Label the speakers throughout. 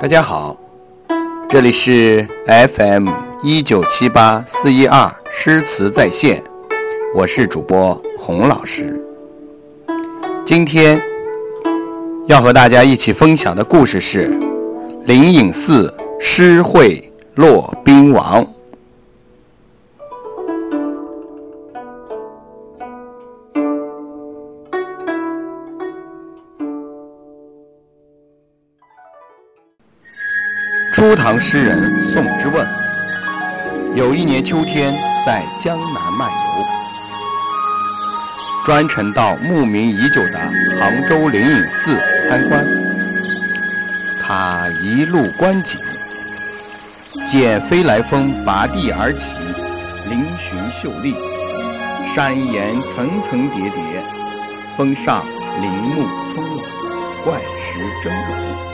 Speaker 1: 大家好，这里是 FM 一九七八四一二诗词在线，我是主播洪老师。今天要和大家一起分享的故事是灵隐寺诗会骆宾王。初唐诗人宋之问，有一年秋天在江南漫游，专程到慕名已久的杭州灵隐寺参观。他一路观景，见飞来峰拔地而起，嶙峋秀丽；山岩层层叠叠，峰上林木葱茏，怪石峥嵘。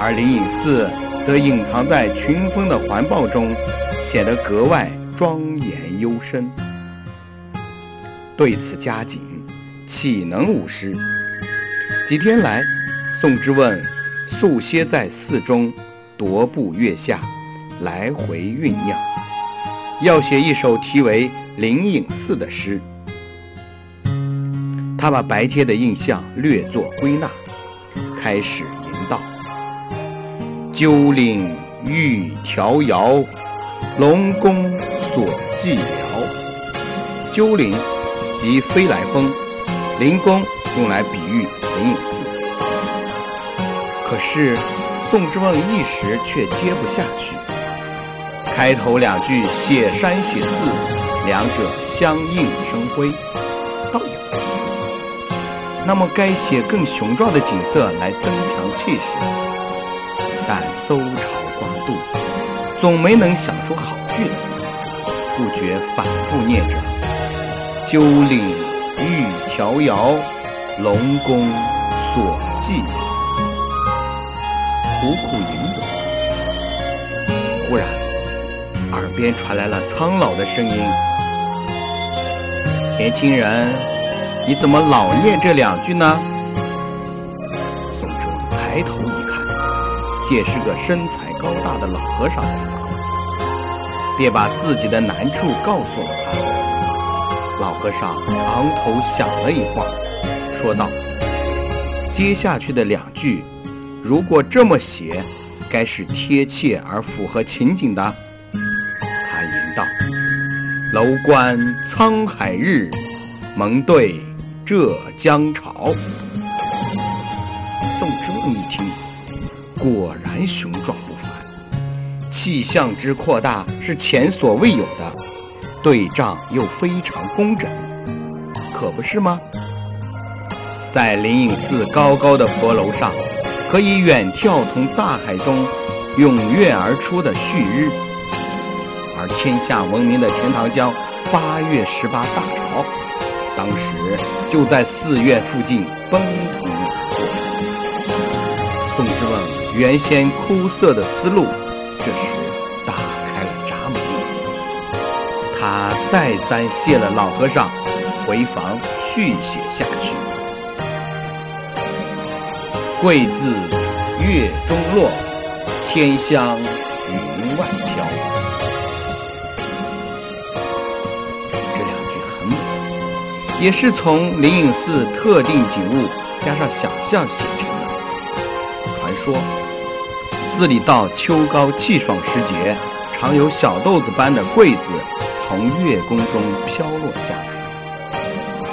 Speaker 1: 而灵隐寺则隐藏在群峰的环抱中，显得格外庄严幽深。对此加紧，岂能无诗？几天来，宋之问宿歇在寺中，踱步月下，来回酝酿，要写一首题为《灵隐寺》的诗。他把白天的印象略作归纳，开始。鸠岭欲迢遥，龙宫所寂寥。鸠岭即飞来峰，灵宫用来比喻灵隐寺。可是宋之问一时却接不下去。开头两句写山写寺，两者相映生辉，倒也不错。那么该写更雄壮的景色来增强气势。但搜肠刮肚，总没能想出好句来，不觉反复念着“鸠岭欲迢遥，龙宫所寂”，苦苦吟着。忽然，耳边传来了苍老的声音：“年轻人，你怎么老念这两句呢？”宋哲抬头一看。见是个身材高大的老和尚在发，便把自己的难处告诉了他。老和尚昂头想了一会儿，说道：“接下去的两句，如果这么写，该是贴切而符合情景的。”他吟道：“楼观沧海日，蒙对浙江潮。”果然雄壮不凡，气象之扩大是前所未有的，对仗又非常工整，可不是吗？在灵隐寺高高的佛楼上，可以远眺从大海中涌跃而出的旭日，而天下闻名的钱塘江八月十八大潮，当时就在寺院附近奔腾而过。宋之问。原先枯涩的思路，这时打开了闸门。他再三谢了老和尚，回房续写下去。桂自月中落，天香云外飘。这两句很美，也是从灵隐寺特定景物加上想象写成的。传说。寺里到秋高气爽时节，常有小豆子般的桂子从月宫中飘落下来，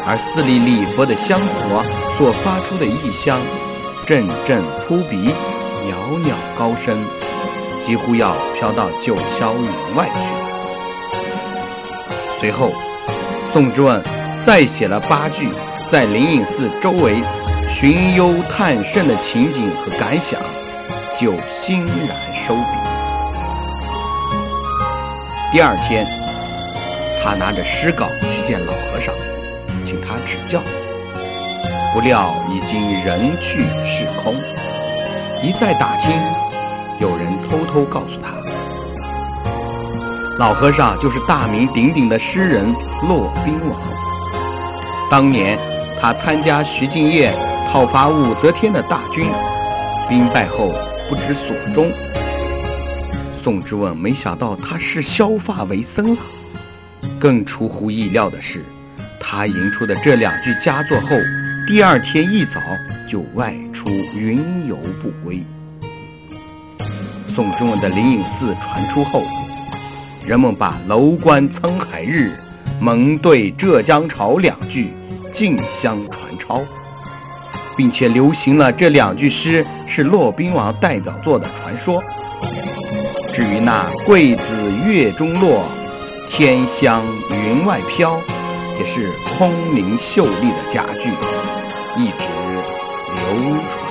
Speaker 1: 而寺里礼佛的香火所发出的异香，阵阵扑鼻，袅袅高升，几乎要飘到九霄云外去。随后，宋之问再写了八句在灵隐寺周围寻幽探胜的情景和感想。就欣然收笔。第二天，他拿着诗稿去见老和尚，请他指教。不料已经人去势空。一再打听，有人偷偷告诉他，老和尚就是大名鼎鼎的诗人骆宾王。当年他参加徐敬业讨伐武则天的大军，兵败后。不知所终。宋之问没想到他是削发为僧了。更出乎意料的是，他吟出的这两句佳作后，第二天一早就外出云游不归。宋之问的灵隐寺传出后，人们把“楼观沧海日，蒙对浙江潮”两句竞相传抄，并且流行了这两句诗是骆宾王代表作的传说。至于那“桂子月中落，天香云外飘”，也是空灵秀丽的佳句，一直流传。